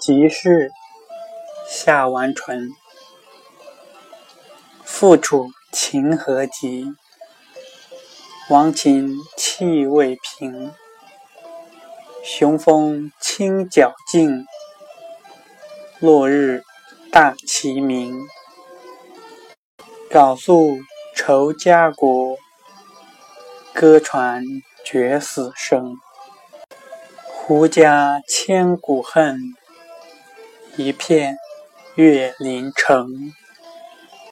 即是夏完淳。复楚秦何急？亡秦气未平。雄风清角劲，落日大齐鸣。缟素愁家国，歌传绝死生。胡笳千古恨，一片月临城。